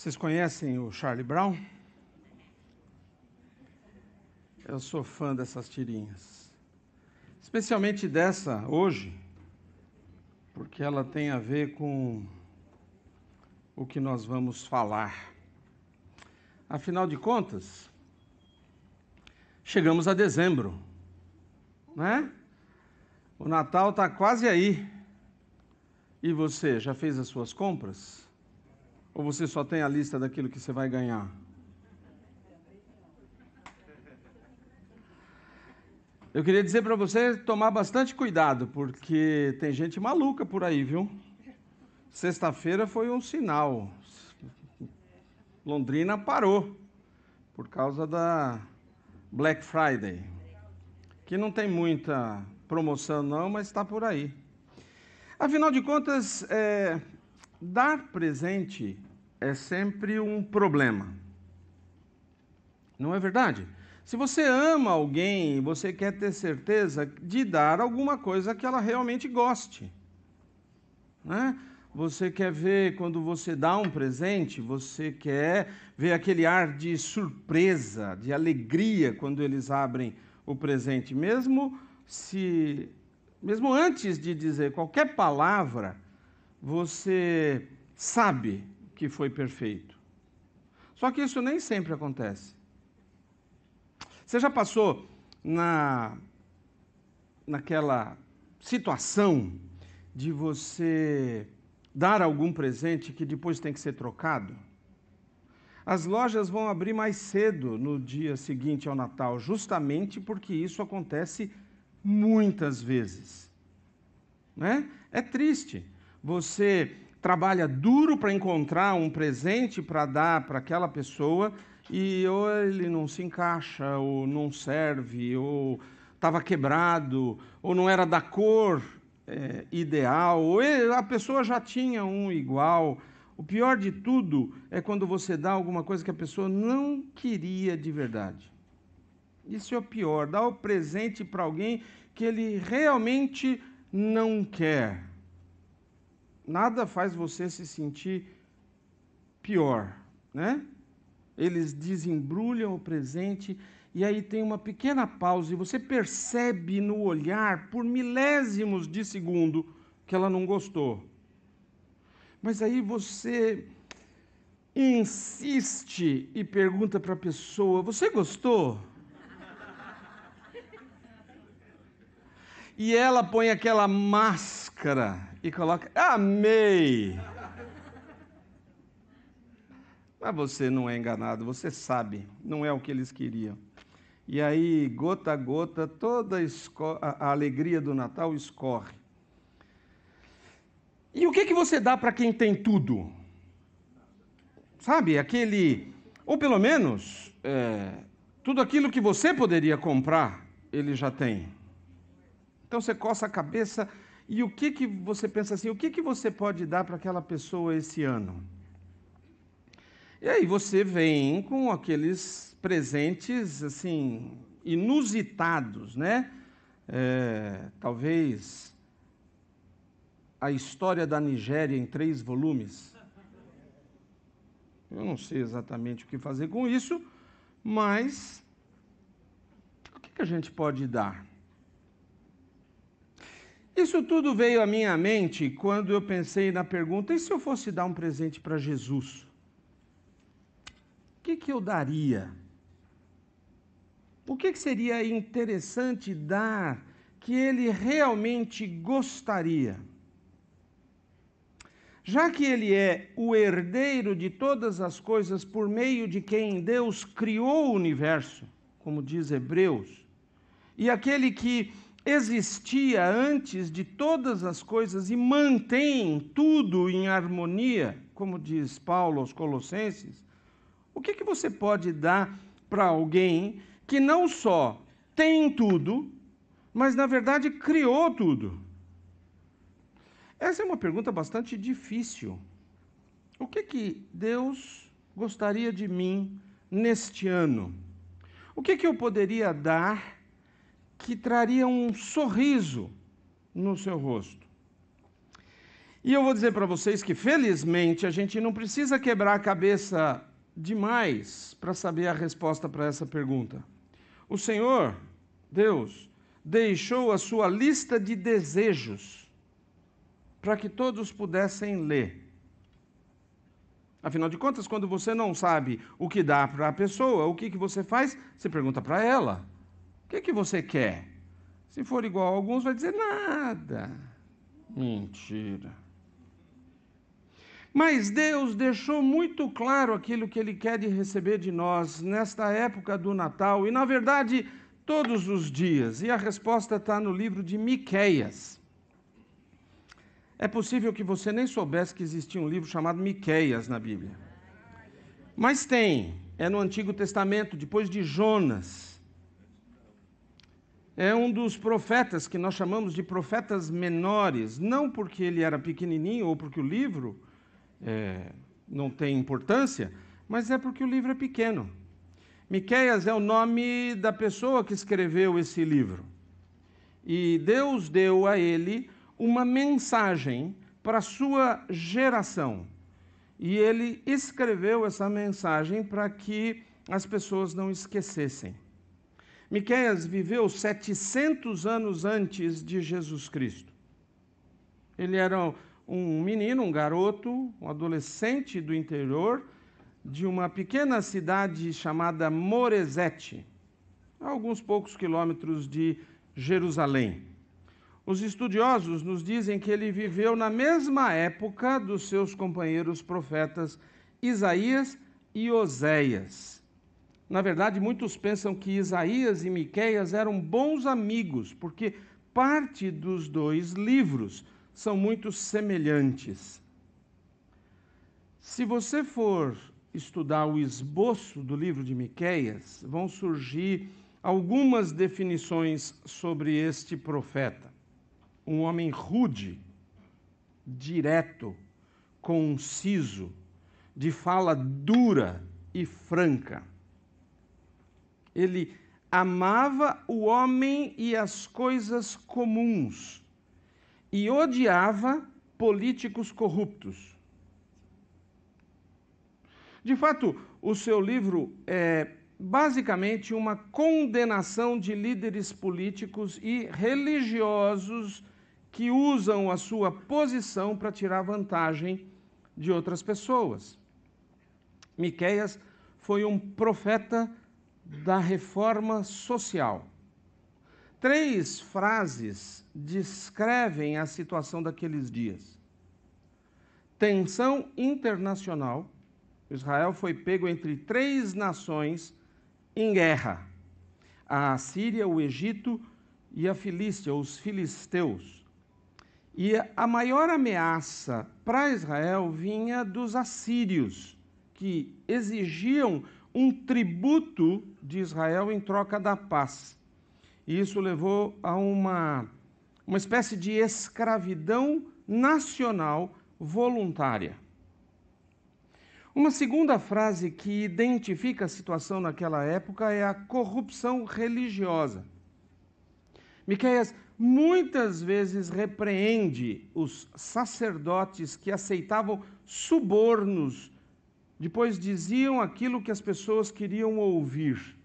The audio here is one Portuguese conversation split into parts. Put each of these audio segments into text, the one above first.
Vocês conhecem o Charlie Brown? Eu sou fã dessas tirinhas. Especialmente dessa hoje, porque ela tem a ver com o que nós vamos falar. Afinal de contas, chegamos a dezembro, né? O Natal está quase aí. E você já fez as suas compras? Ou você só tem a lista daquilo que você vai ganhar? Eu queria dizer para você tomar bastante cuidado, porque tem gente maluca por aí, viu? Sexta-feira foi um sinal. Londrina parou por causa da Black Friday, que não tem muita promoção não, mas está por aí. Afinal de contas, é, dar presente é sempre um problema. Não é verdade? Se você ama alguém, você quer ter certeza de dar alguma coisa que ela realmente goste. Né? Você quer ver quando você dá um presente, você quer ver aquele ar de surpresa, de alegria quando eles abrem o presente, mesmo se mesmo antes de dizer qualquer palavra, você sabe que foi perfeito. Só que isso nem sempre acontece. Você já passou na naquela situação de você dar algum presente que depois tem que ser trocado? As lojas vão abrir mais cedo no dia seguinte ao Natal, justamente porque isso acontece muitas vezes. Né? É triste. Você trabalha duro para encontrar um presente para dar para aquela pessoa e ou ele não se encaixa, ou não serve, ou estava quebrado, ou não era da cor é, ideal, ou ele, a pessoa já tinha um igual. O pior de tudo é quando você dá alguma coisa que a pessoa não queria de verdade. Isso é o pior, dar o presente para alguém que ele realmente não quer. Nada faz você se sentir pior, né? Eles desembrulham o presente e aí tem uma pequena pausa e você percebe no olhar por milésimos de segundo que ela não gostou. Mas aí você insiste e pergunta para a pessoa: Você gostou? E ela põe aquela máscara e coloca: Amei! Mas você não é enganado, você sabe, não é o que eles queriam. E aí, gota a gota, toda a, alegria do Natal escorre. E o que, que você dá para quem tem tudo? Sabe, aquele. Ou pelo menos, é, tudo aquilo que você poderia comprar, ele já tem. Então você coça a cabeça e o que que você pensa assim, o que que você pode dar para aquela pessoa esse ano? E aí você vem com aqueles presentes assim inusitados, né? É, talvez a história da Nigéria em três volumes. Eu não sei exatamente o que fazer com isso, mas o que, que a gente pode dar? Isso tudo veio à minha mente quando eu pensei na pergunta: e se eu fosse dar um presente para Jesus? O que, que eu daria? O que, que seria interessante dar que ele realmente gostaria? Já que ele é o herdeiro de todas as coisas por meio de quem Deus criou o universo, como diz Hebreus, e aquele que existia antes de todas as coisas e mantém tudo em harmonia, como diz Paulo aos Colossenses, o que, que você pode dar para alguém que não só tem tudo, mas na verdade criou tudo? Essa é uma pergunta bastante difícil. O que que Deus gostaria de mim neste ano? O que que eu poderia dar que traria um sorriso no seu rosto. E eu vou dizer para vocês que, felizmente, a gente não precisa quebrar a cabeça demais para saber a resposta para essa pergunta. O Senhor, Deus, deixou a sua lista de desejos para que todos pudessem ler. Afinal de contas, quando você não sabe o que dá para a pessoa, o que, que você faz? Você pergunta para ela: que, que você quer? Se for igual a alguns, vai dizer nada. Mentira. Mas Deus deixou muito claro aquilo que Ele quer de receber de nós nesta época do Natal e, na verdade, todos os dias. E a resposta está no livro de Miqueias. É possível que você nem soubesse que existia um livro chamado Miqueias na Bíblia. Mas tem, é no Antigo Testamento, depois de Jonas. É um dos profetas que nós chamamos de profetas menores, não porque ele era pequenininho ou porque o livro é, não tem importância, mas é porque o livro é pequeno. Miqueias é o nome da pessoa que escreveu esse livro. E Deus deu a ele uma mensagem para a sua geração. E ele escreveu essa mensagem para que as pessoas não esquecessem. Miqueias viveu 700 anos antes de Jesus Cristo. Ele era um menino, um garoto, um adolescente do interior de uma pequena cidade chamada Moresete, a alguns poucos quilômetros de Jerusalém. Os estudiosos nos dizem que ele viveu na mesma época dos seus companheiros profetas Isaías e Oséias. Na verdade, muitos pensam que Isaías e Miqueias eram bons amigos, porque parte dos dois livros são muito semelhantes. Se você for estudar o esboço do livro de Miqueias, vão surgir algumas definições sobre este profeta um homem rude, direto, conciso, de fala dura e franca. Ele amava o homem e as coisas comuns e odiava políticos corruptos. De fato, o seu livro é basicamente uma condenação de líderes políticos e religiosos que usam a sua posição para tirar vantagem de outras pessoas. Miqueias foi um profeta da reforma social. Três frases descrevem a situação daqueles dias. Tensão internacional. Israel foi pego entre três nações em guerra: a Síria, o Egito e a Filístia, os filisteus. E a maior ameaça para Israel vinha dos assírios, que exigiam um tributo de Israel em troca da paz. E isso levou a uma, uma espécie de escravidão nacional voluntária. Uma segunda frase que identifica a situação naquela época é a corrupção religiosa. Miqueias muitas vezes repreende os sacerdotes que aceitavam subornos, depois diziam aquilo que as pessoas queriam ouvir.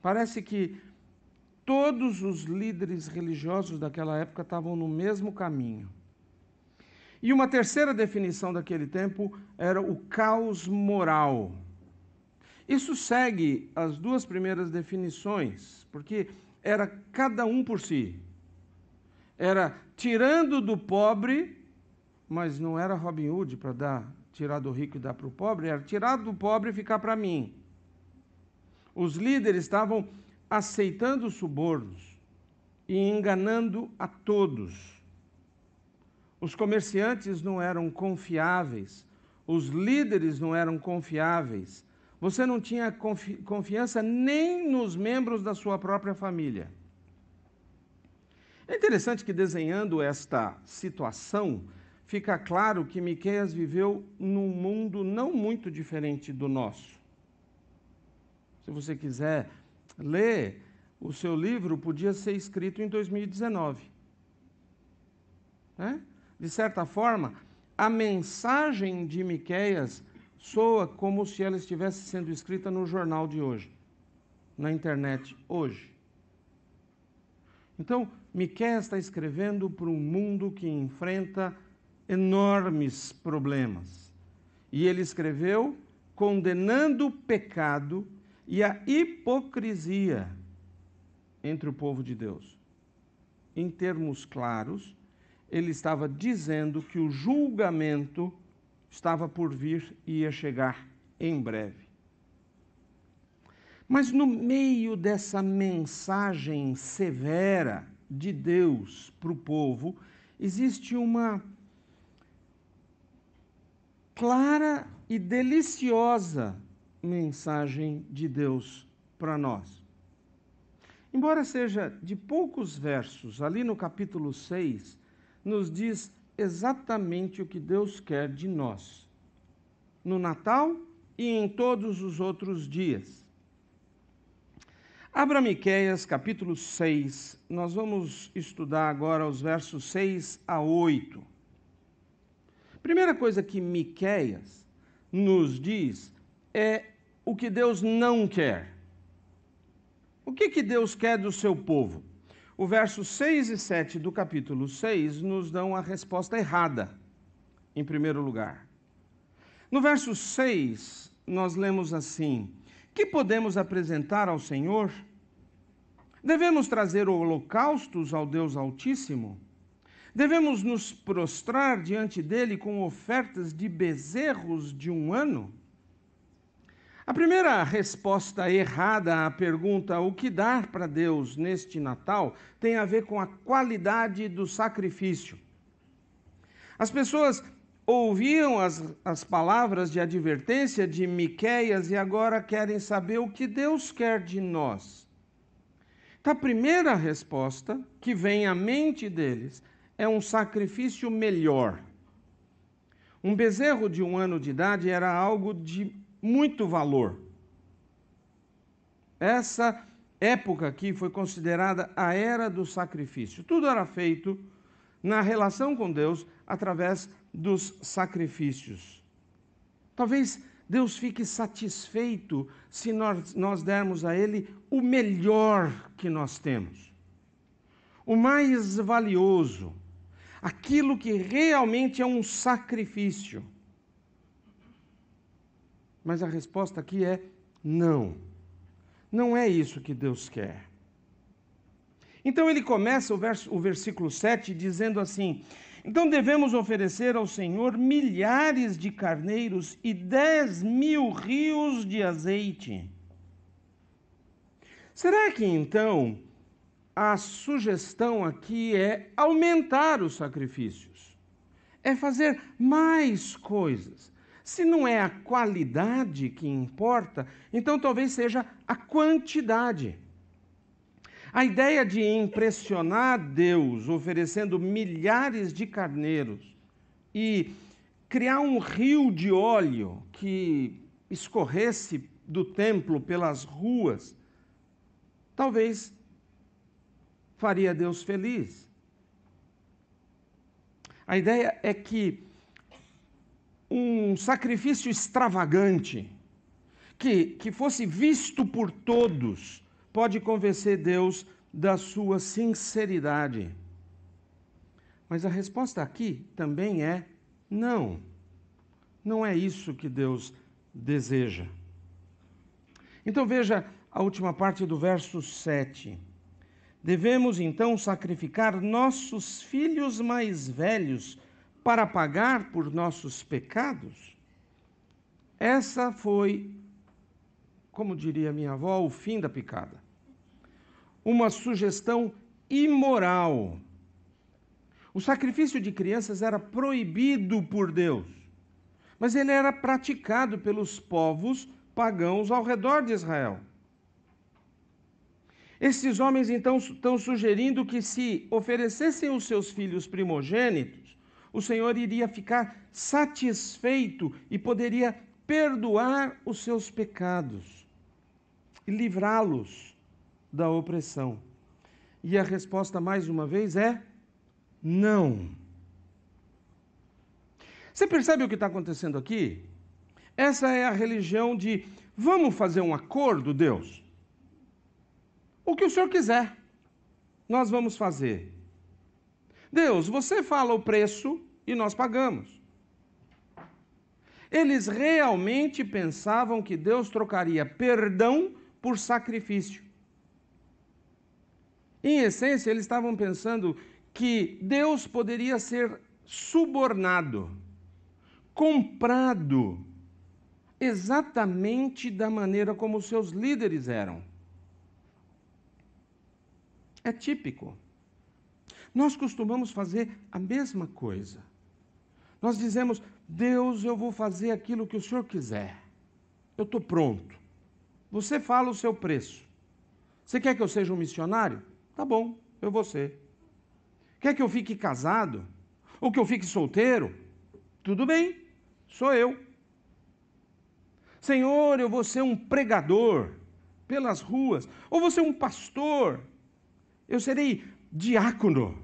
Parece que todos os líderes religiosos daquela época estavam no mesmo caminho. E uma terceira definição daquele tempo era o caos moral. Isso segue as duas primeiras definições, porque era cada um por si. Era tirando do pobre, mas não era Robin Hood para dar, tirar do rico e dar para o pobre, era tirar do pobre e ficar para mim. Os líderes estavam aceitando subornos e enganando a todos. Os comerciantes não eram confiáveis, os líderes não eram confiáveis, você não tinha confi confiança nem nos membros da sua própria família. É interessante que desenhando esta situação, fica claro que Miqueias viveu num mundo não muito diferente do nosso. Se você quiser ler, o seu livro podia ser escrito em 2019. Né? De certa forma, a mensagem de Miqueias soa como se ela estivesse sendo escrita no jornal de hoje, na internet hoje. Então, Miqueias está escrevendo para um mundo que enfrenta enormes problemas. E ele escreveu condenando o pecado e a hipocrisia entre o povo de Deus. Em termos claros, ele estava dizendo que o julgamento estava por vir e ia chegar em breve. Mas no meio dessa mensagem severa de Deus para o povo, existe uma clara e deliciosa mensagem de Deus para nós. Embora seja de poucos versos, ali no capítulo 6, nos diz exatamente o que Deus quer de nós, no Natal e em todos os outros dias. Abra Miqueias, capítulo 6. Nós vamos estudar agora os versos 6 a 8. Primeira coisa que Miqueias nos diz é o que Deus não quer. O que, que Deus quer do seu povo? O verso 6 e 7 do capítulo 6 nos dão a resposta errada, em primeiro lugar. No verso 6, nós lemos assim: Que podemos apresentar ao Senhor? Devemos trazer holocaustos ao Deus Altíssimo? Devemos nos prostrar diante dele com ofertas de bezerros de um ano? A primeira resposta errada à pergunta o que dar para Deus neste Natal tem a ver com a qualidade do sacrifício. As pessoas ouviam as, as palavras de advertência de Miqueias e agora querem saber o que Deus quer de nós. Então, a primeira resposta que vem à mente deles é um sacrifício melhor. Um bezerro de um ano de idade era algo de muito valor. Essa época aqui foi considerada a era do sacrifício. Tudo era feito na relação com Deus através dos sacrifícios. Talvez Deus fique satisfeito se nós, nós dermos a Ele o melhor que nós temos, o mais valioso, aquilo que realmente é um sacrifício. Mas a resposta aqui é não. Não é isso que Deus quer. Então ele começa o, verso, o versículo 7 dizendo assim: então devemos oferecer ao Senhor milhares de carneiros e dez mil rios de azeite. Será que então a sugestão aqui é aumentar os sacrifícios? É fazer mais coisas? Se não é a qualidade que importa, então talvez seja a quantidade. A ideia de impressionar Deus oferecendo milhares de carneiros e criar um rio de óleo que escorresse do templo pelas ruas, talvez faria Deus feliz. A ideia é que um sacrifício extravagante, que, que fosse visto por todos, pode convencer Deus da sua sinceridade. Mas a resposta aqui também é não. Não é isso que Deus deseja. Então veja a última parte do verso 7. Devemos então sacrificar nossos filhos mais velhos para pagar por nossos pecados? Essa foi como diria minha avó, o fim da picada. Uma sugestão imoral. O sacrifício de crianças era proibido por Deus, mas ele era praticado pelos povos pagãos ao redor de Israel. Esses homens então estão sugerindo que se oferecessem os seus filhos primogênitos, o Senhor iria ficar satisfeito e poderia perdoar os seus pecados e livrá-los da opressão? E a resposta, mais uma vez, é não. Você percebe o que está acontecendo aqui? Essa é a religião de vamos fazer um acordo, Deus? O que o Senhor quiser, nós vamos fazer. Deus, você fala o preço e nós pagamos. Eles realmente pensavam que Deus trocaria perdão por sacrifício. Em essência, eles estavam pensando que Deus poderia ser subornado, comprado, exatamente da maneira como seus líderes eram. É típico. Nós costumamos fazer a mesma coisa. Nós dizemos, Deus, eu vou fazer aquilo que o Senhor quiser. Eu estou pronto. Você fala o seu preço. Você quer que eu seja um missionário? Tá bom, eu vou ser. Quer que eu fique casado? Ou que eu fique solteiro? Tudo bem, sou eu. Senhor, eu vou ser um pregador pelas ruas, ou vou ser um pastor, eu serei diácono,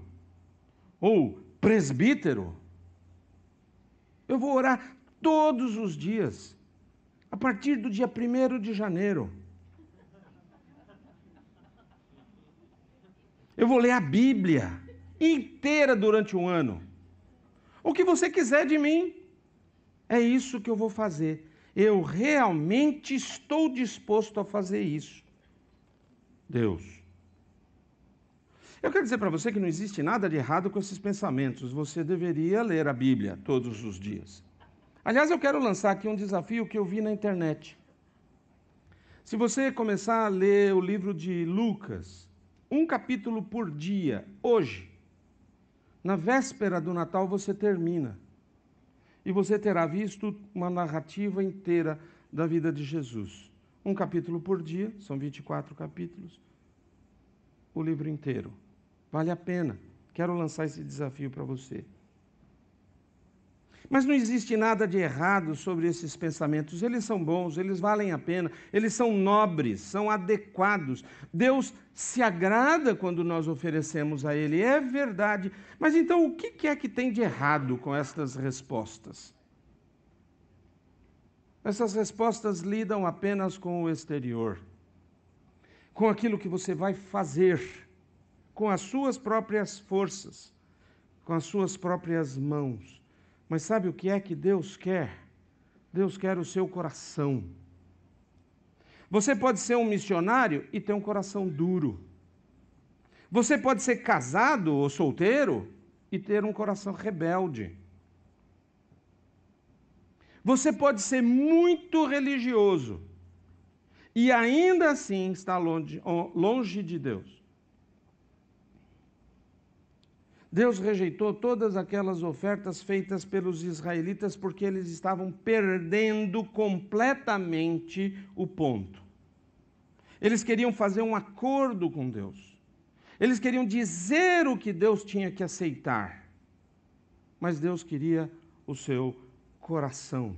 ou presbítero. Eu vou orar todos os dias, a partir do dia 1 de janeiro. Eu vou ler a Bíblia inteira durante um ano. O que você quiser de mim, é isso que eu vou fazer. Eu realmente estou disposto a fazer isso. Deus. Eu quero dizer para você que não existe nada de errado com esses pensamentos. Você deveria ler a Bíblia todos os dias. Aliás, eu quero lançar aqui um desafio que eu vi na internet. Se você começar a ler o livro de Lucas, um capítulo por dia, hoje, na véspera do Natal você termina. E você terá visto uma narrativa inteira da vida de Jesus. Um capítulo por dia, são 24 capítulos, o livro inteiro. Vale a pena. Quero lançar esse desafio para você. Mas não existe nada de errado sobre esses pensamentos. Eles são bons, eles valem a pena, eles são nobres, são adequados. Deus se agrada quando nós oferecemos a Ele, é verdade. Mas então o que é que tem de errado com estas respostas? Essas respostas lidam apenas com o exterior, com aquilo que você vai fazer, com as suas próprias forças, com as suas próprias mãos. Mas sabe o que é que Deus quer? Deus quer o seu coração. Você pode ser um missionário e ter um coração duro. Você pode ser casado ou solteiro e ter um coração rebelde. Você pode ser muito religioso e ainda assim estar longe, longe de Deus. Deus rejeitou todas aquelas ofertas feitas pelos israelitas porque eles estavam perdendo completamente o ponto. Eles queriam fazer um acordo com Deus. Eles queriam dizer o que Deus tinha que aceitar. Mas Deus queria o seu coração.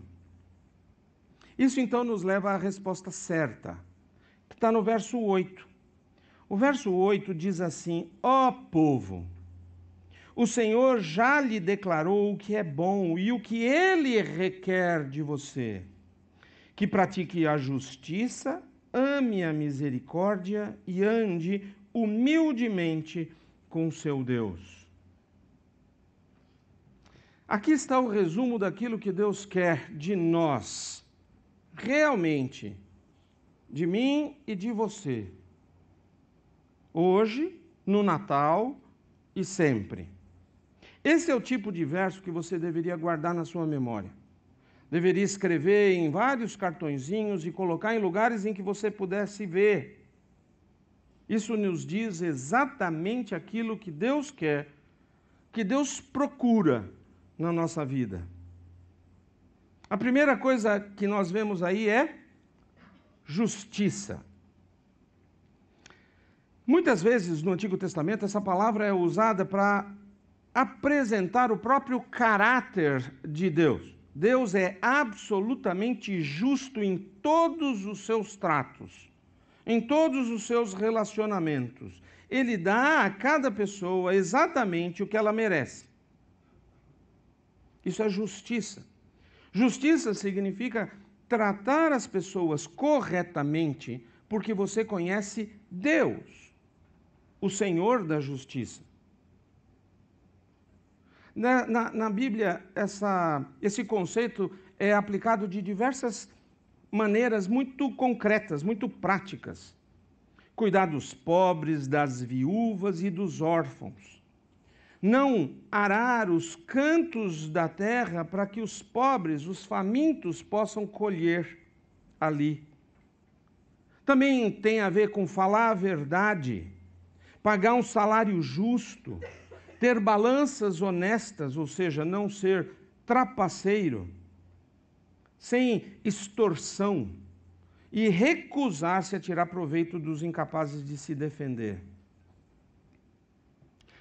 Isso então nos leva à resposta certa, que está no verso 8. O verso 8 diz assim: Ó oh, povo, o Senhor já lhe declarou o que é bom e o que ele requer de você: que pratique a justiça, ame a misericórdia e ande humildemente com seu Deus. Aqui está o resumo daquilo que Deus quer de nós, realmente, de mim e de você, hoje, no Natal e sempre. Esse é o tipo de verso que você deveria guardar na sua memória. Deveria escrever em vários cartõezinhos e colocar em lugares em que você pudesse ver. Isso nos diz exatamente aquilo que Deus quer, que Deus procura na nossa vida. A primeira coisa que nós vemos aí é justiça. Muitas vezes no Antigo Testamento essa palavra é usada para apresentar o próprio caráter de Deus. Deus é absolutamente justo em todos os seus tratos, em todos os seus relacionamentos. Ele dá a cada pessoa exatamente o que ela merece. Isso é justiça. Justiça significa tratar as pessoas corretamente, porque você conhece Deus, o Senhor da justiça. Na, na, na Bíblia, essa, esse conceito é aplicado de diversas maneiras muito concretas, muito práticas. Cuidar dos pobres, das viúvas e dos órfãos. Não arar os cantos da terra para que os pobres, os famintos, possam colher ali. Também tem a ver com falar a verdade, pagar um salário justo, ter balanças honestas, ou seja, não ser trapaceiro sem extorsão e recusar-se a tirar proveito dos incapazes de se defender.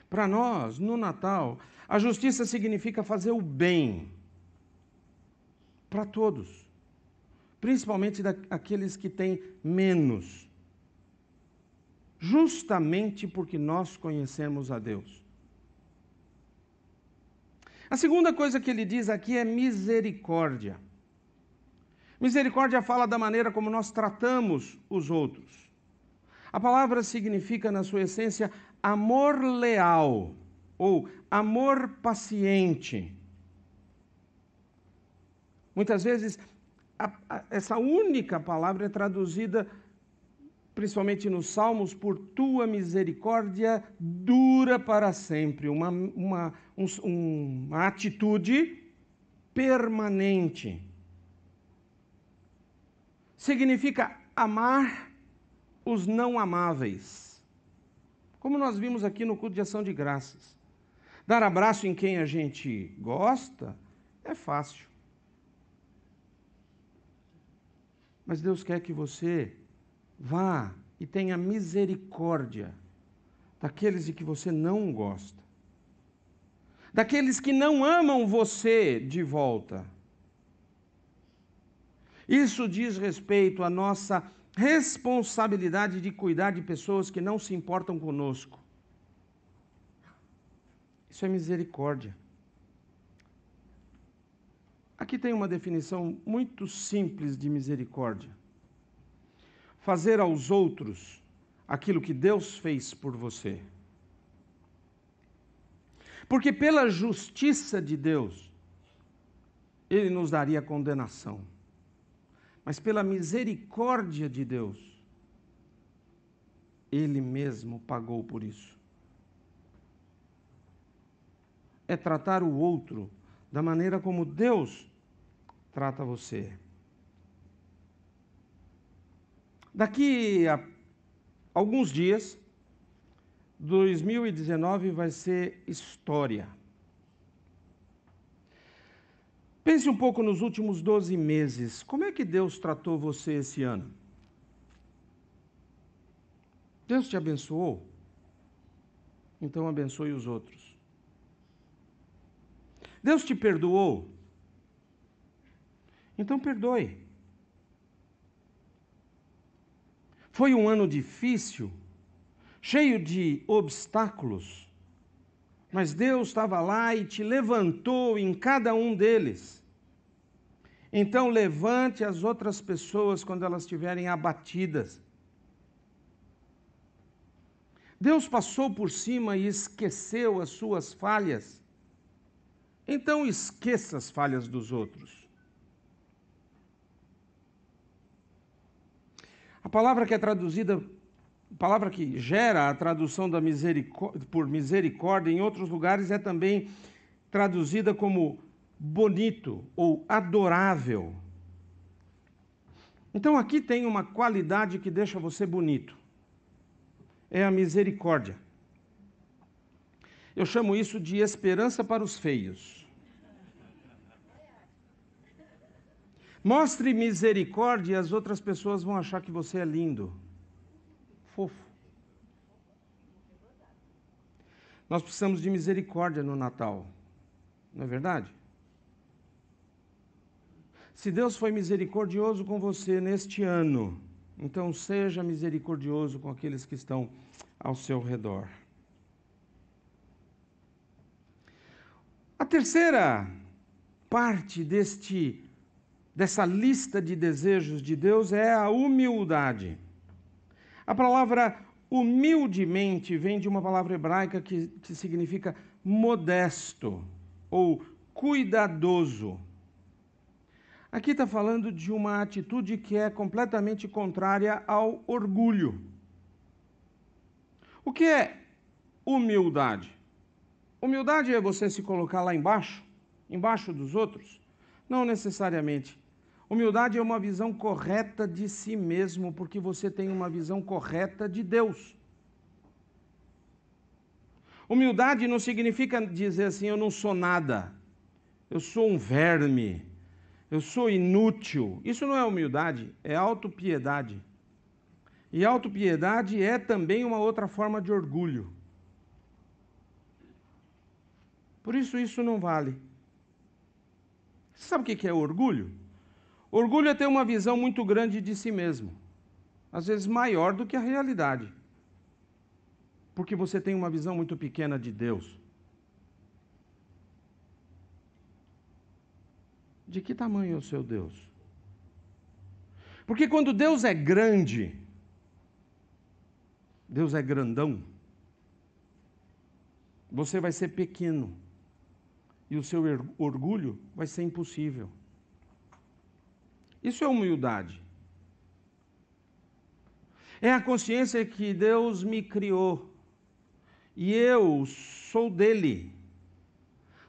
Para nós, no Natal, a justiça significa fazer o bem para todos, principalmente daqueles que têm menos, justamente porque nós conhecemos a Deus. A segunda coisa que ele diz aqui é misericórdia. Misericórdia fala da maneira como nós tratamos os outros. A palavra significa, na sua essência, amor leal ou amor paciente. Muitas vezes, a, a, essa única palavra é traduzida, principalmente nos Salmos, por tua misericórdia dura para sempre, uma, uma, um, uma atitude permanente significa amar os não amáveis. Como nós vimos aqui no culto de ação de graças. Dar abraço em quem a gente gosta é fácil. Mas Deus quer que você vá e tenha misericórdia daqueles de que você não gosta, daqueles que não amam você de volta isso diz respeito à nossa responsabilidade de cuidar de pessoas que não se importam conosco. Isso é misericórdia. Aqui tem uma definição muito simples de misericórdia: fazer aos outros aquilo que Deus fez por você. Porque pela justiça de Deus, Ele nos daria condenação mas pela misericórdia de Deus, Ele mesmo pagou por isso. É tratar o outro da maneira como Deus trata você. Daqui a alguns dias, 2019 vai ser história. Pense um pouco nos últimos 12 meses. Como é que Deus tratou você esse ano? Deus te abençoou? Então abençoe os outros. Deus te perdoou? Então perdoe. Foi um ano difícil, cheio de obstáculos, mas Deus estava lá e te levantou em cada um deles. Então levante as outras pessoas quando elas estiverem abatidas. Deus passou por cima e esqueceu as suas falhas. Então esqueça as falhas dos outros. A palavra que é traduzida, palavra que gera a tradução da misericórdia, por misericórdia em outros lugares é também traduzida como bonito ou adorável. Então aqui tem uma qualidade que deixa você bonito. É a misericórdia. Eu chamo isso de esperança para os feios. Mostre misericórdia e as outras pessoas vão achar que você é lindo, fofo. Nós precisamos de misericórdia no Natal, não é verdade? Se Deus foi misericordioso com você neste ano, então seja misericordioso com aqueles que estão ao seu redor. A terceira parte deste dessa lista de desejos de Deus é a humildade. A palavra humildemente vem de uma palavra hebraica que, que significa modesto ou cuidadoso. Aqui está falando de uma atitude que é completamente contrária ao orgulho. O que é humildade? Humildade é você se colocar lá embaixo, embaixo dos outros? Não necessariamente. Humildade é uma visão correta de si mesmo, porque você tem uma visão correta de Deus. Humildade não significa dizer assim, eu não sou nada, eu sou um verme, eu sou inútil. Isso não é humildade, é autopiedade. E autopiedade é também uma outra forma de orgulho. Por isso, isso não vale. Sabe o que é orgulho? Orgulho é ter uma visão muito grande de si mesmo, às vezes maior do que a realidade, porque você tem uma visão muito pequena de Deus. De que tamanho é o seu Deus? Porque quando Deus é grande, Deus é grandão, você vai ser pequeno e o seu orgulho vai ser impossível. Isso é humildade. É a consciência que Deus me criou e eu sou dele.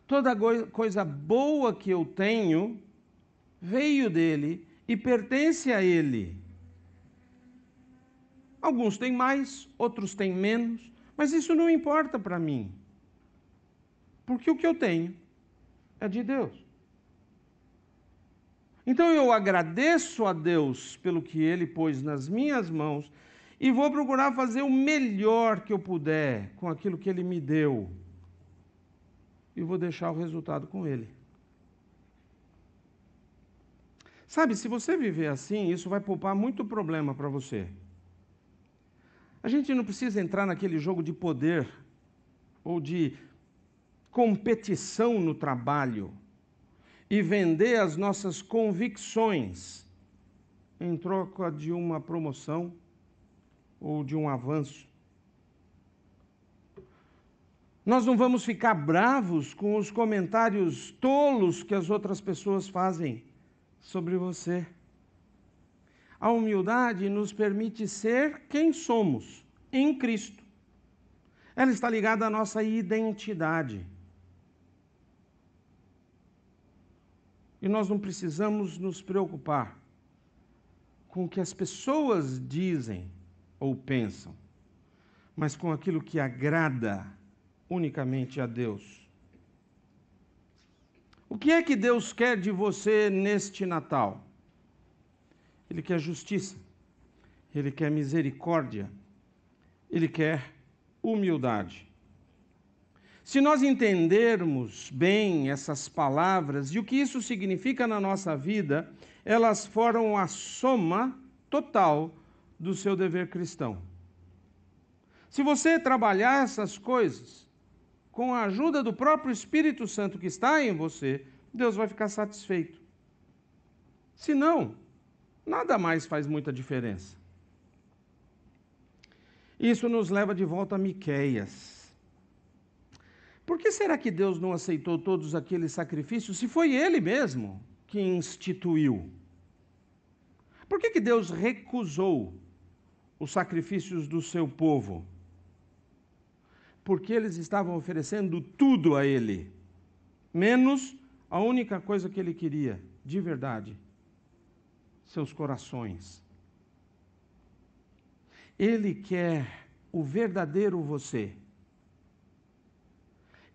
Toda coisa boa que eu tenho veio dele e pertence a ele. Alguns têm mais, outros têm menos, mas isso não importa para mim. Porque o que eu tenho é de Deus. Então eu agradeço a Deus pelo que Ele pôs nas minhas mãos e vou procurar fazer o melhor que eu puder com aquilo que Ele me deu. E vou deixar o resultado com Ele. Sabe, se você viver assim, isso vai poupar muito problema para você. A gente não precisa entrar naquele jogo de poder ou de competição no trabalho e vender as nossas convicções em troca de uma promoção ou de um avanço. Nós não vamos ficar bravos com os comentários tolos que as outras pessoas fazem sobre você. A humildade nos permite ser quem somos em Cristo. Ela está ligada à nossa identidade. E nós não precisamos nos preocupar com o que as pessoas dizem ou pensam, mas com aquilo que agrada unicamente a Deus. O que é que Deus quer de você neste Natal? Ele quer justiça, ele quer misericórdia, ele quer humildade. Se nós entendermos bem essas palavras e o que isso significa na nossa vida, elas foram a soma total do seu dever cristão. Se você trabalhar essas coisas com a ajuda do próprio Espírito Santo que está em você, Deus vai ficar satisfeito. Se não, nada mais faz muita diferença. Isso nos leva de volta a Miqueias. Por que será que Deus não aceitou todos aqueles sacrifícios se foi Ele mesmo que instituiu? Por que, que Deus recusou os sacrifícios do seu povo? Porque eles estavam oferecendo tudo a Ele, menos a única coisa que Ele queria, de verdade: seus corações. Ele quer o verdadeiro você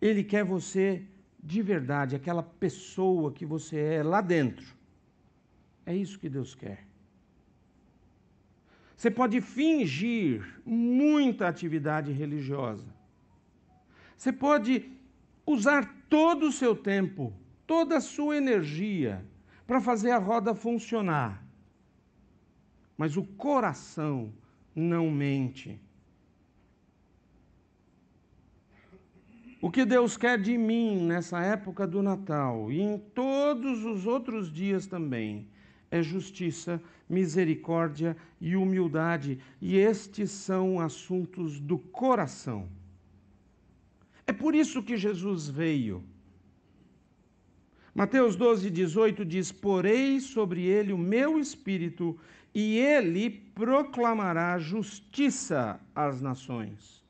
ele quer você de verdade, aquela pessoa que você é lá dentro. É isso que Deus quer. Você pode fingir muita atividade religiosa. Você pode usar todo o seu tempo, toda a sua energia para fazer a roda funcionar. Mas o coração não mente. O que Deus quer de mim nessa época do Natal e em todos os outros dias também é justiça, misericórdia e humildade, e estes são assuntos do coração. É por isso que Jesus veio. Mateus 12, 18 diz: Porei sobre ele o meu espírito, e ele proclamará justiça às nações.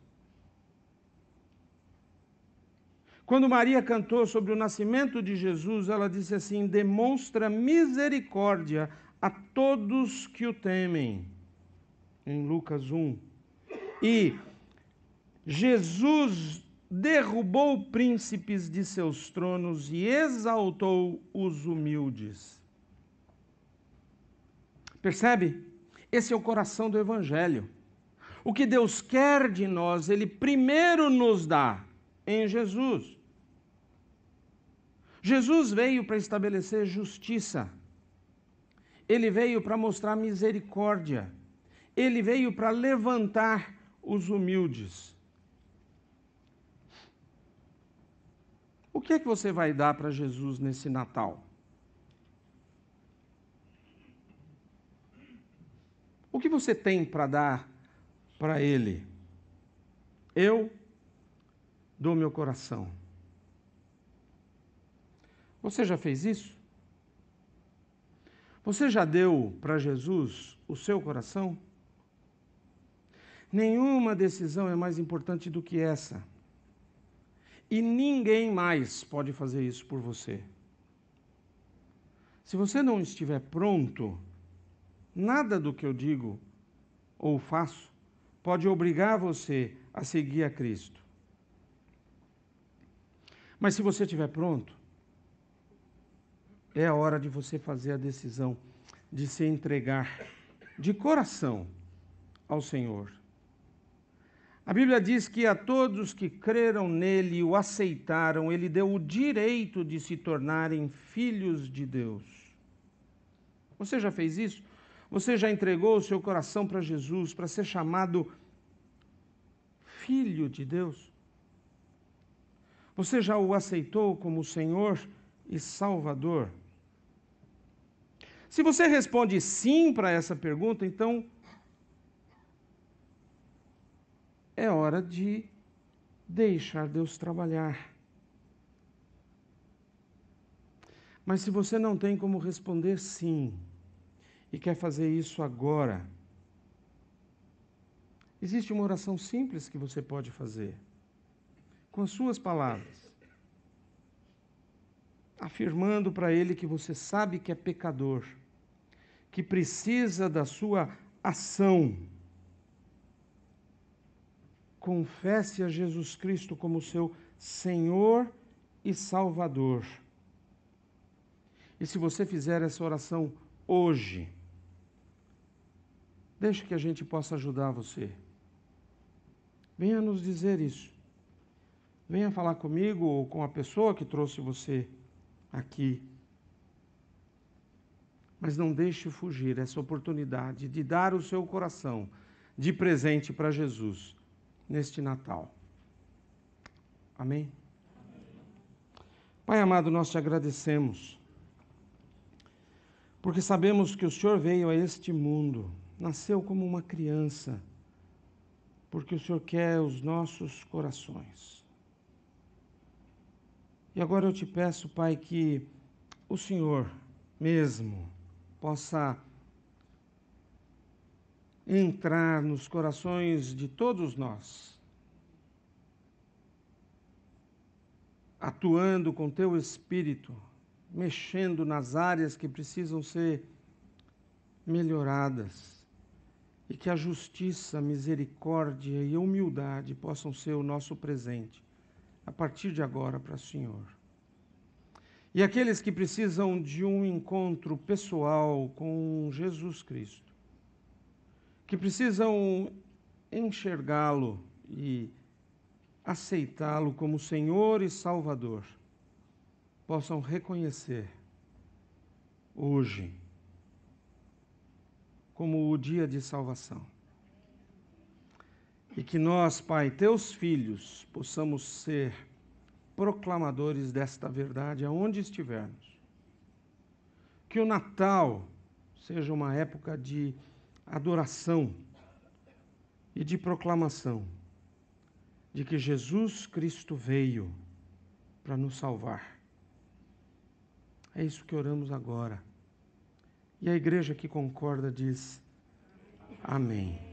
Quando Maria cantou sobre o nascimento de Jesus, ela disse assim: demonstra misericórdia a todos que o temem. Em Lucas 1. E Jesus derrubou príncipes de seus tronos e exaltou os humildes. Percebe? Esse é o coração do Evangelho. O que Deus quer de nós, Ele primeiro nos dá em Jesus. Jesus veio para estabelecer justiça. Ele veio para mostrar misericórdia. Ele veio para levantar os humildes. O que é que você vai dar para Jesus nesse Natal? O que você tem para dar para Ele? Eu dou meu coração. Você já fez isso? Você já deu para Jesus o seu coração? Nenhuma decisão é mais importante do que essa. E ninguém mais pode fazer isso por você. Se você não estiver pronto, nada do que eu digo ou faço pode obrigar você a seguir a Cristo. Mas se você estiver pronto, é a hora de você fazer a decisão de se entregar de coração ao Senhor. A Bíblia diz que a todos que creram nele e o aceitaram, ele deu o direito de se tornarem filhos de Deus. Você já fez isso? Você já entregou o seu coração para Jesus para ser chamado filho de Deus? Você já o aceitou como Senhor e Salvador? Se você responde sim para essa pergunta, então é hora de deixar Deus trabalhar. Mas se você não tem como responder sim e quer fazer isso agora, existe uma oração simples que você pode fazer com as suas palavras, afirmando para Ele que você sabe que é pecador que precisa da sua ação. Confesse a Jesus Cristo como seu Senhor e Salvador. E se você fizer essa oração hoje, deixe que a gente possa ajudar você. Venha nos dizer isso. Venha falar comigo ou com a pessoa que trouxe você aqui mas não deixe fugir essa oportunidade de dar o seu coração de presente para Jesus neste Natal. Amém? Pai amado, nós te agradecemos, porque sabemos que o Senhor veio a este mundo, nasceu como uma criança, porque o Senhor quer os nossos corações. E agora eu te peço, Pai, que o Senhor mesmo, possa entrar nos corações de todos nós, atuando com teu espírito, mexendo nas áreas que precisam ser melhoradas, e que a justiça, a misericórdia e a humildade possam ser o nosso presente a partir de agora para o Senhor. E aqueles que precisam de um encontro pessoal com Jesus Cristo, que precisam enxergá-lo e aceitá-lo como Senhor e Salvador, possam reconhecer hoje como o dia de salvação. E que nós, Pai, teus filhos, possamos ser proclamadores desta verdade aonde estivermos. Que o Natal seja uma época de adoração e de proclamação de que Jesus Cristo veio para nos salvar. É isso que oramos agora. E a igreja que concorda diz: Amém.